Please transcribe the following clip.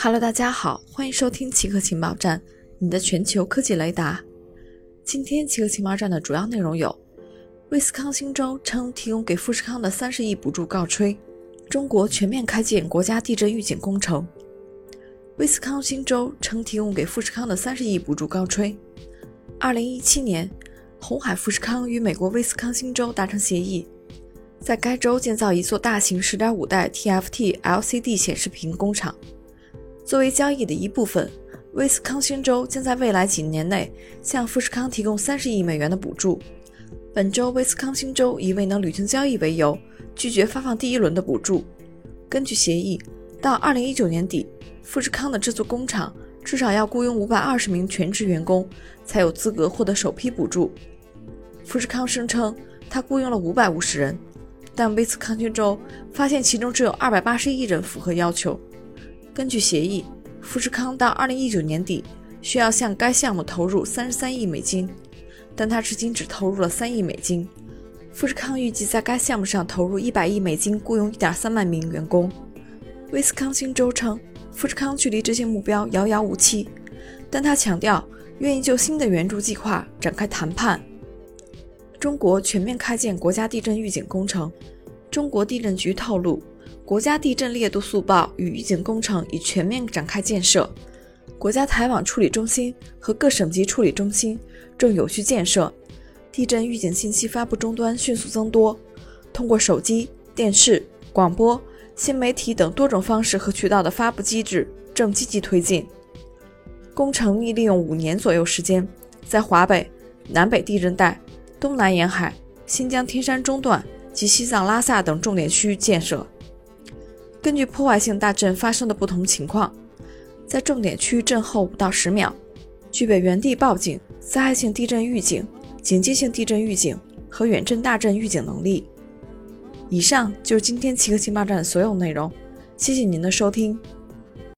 Hello，大家好，欢迎收听奇客情报站，你的全球科技雷达。今天奇客情报站的主要内容有：威斯康星州称提供给富士康的三十亿补助告吹；中国全面开建国家地震预警工程；威斯康星州称提供给富士康的三十亿补助告吹；二零一七年，红海富士康与美国威斯康星州达成协议，在该州建造一座大型十点五代 TFT LCD 显示屏工厂。作为交易的一部分，威斯康星州将在未来几年内向富士康提供三十亿美元的补助。本周，威斯康星州以未能履行交易为由，拒绝发放第一轮的补助。根据协议，到二零一九年底，富士康的这座工厂至少要雇佣五百二十名全职员工，才有资格获得首批补助。富士康声称，他雇佣了五百五十人，但威斯康星州发现其中只有二百八十一人符合要求。根据协议，富士康到二零一九年底需要向该项目投入三十三亿美金，但他至今只投入了三亿美金。富士康预计在该项目上投入一百亿美金，雇佣一点三万名员工。威斯康星州称，富士康距离这些目标遥遥无期，但他强调愿意就新的援助计划展开谈判。中国全面开建国家地震预警工程，中国地震局透露。国家地震烈度速报与预警工程已全面展开建设，国家台网处理中心和各省级处理中心正有序建设，地震预警信息发布终端迅速增多，通过手机、电视、广播、新媒体等多种方式和渠道的发布机制正积极推进。工程拟利用五年左右时间，在华北、南北地震带、东南沿海、新疆天山中段及西藏拉萨等重点区域建设。根据破坏性大震发生的不同情况，在重点区域震后五到十秒，具备原地报警、灾害性地震预警、警戒性地震预警和远震大震预警能力。以上就是今天奇客情报站的所有内容，谢谢您的收听。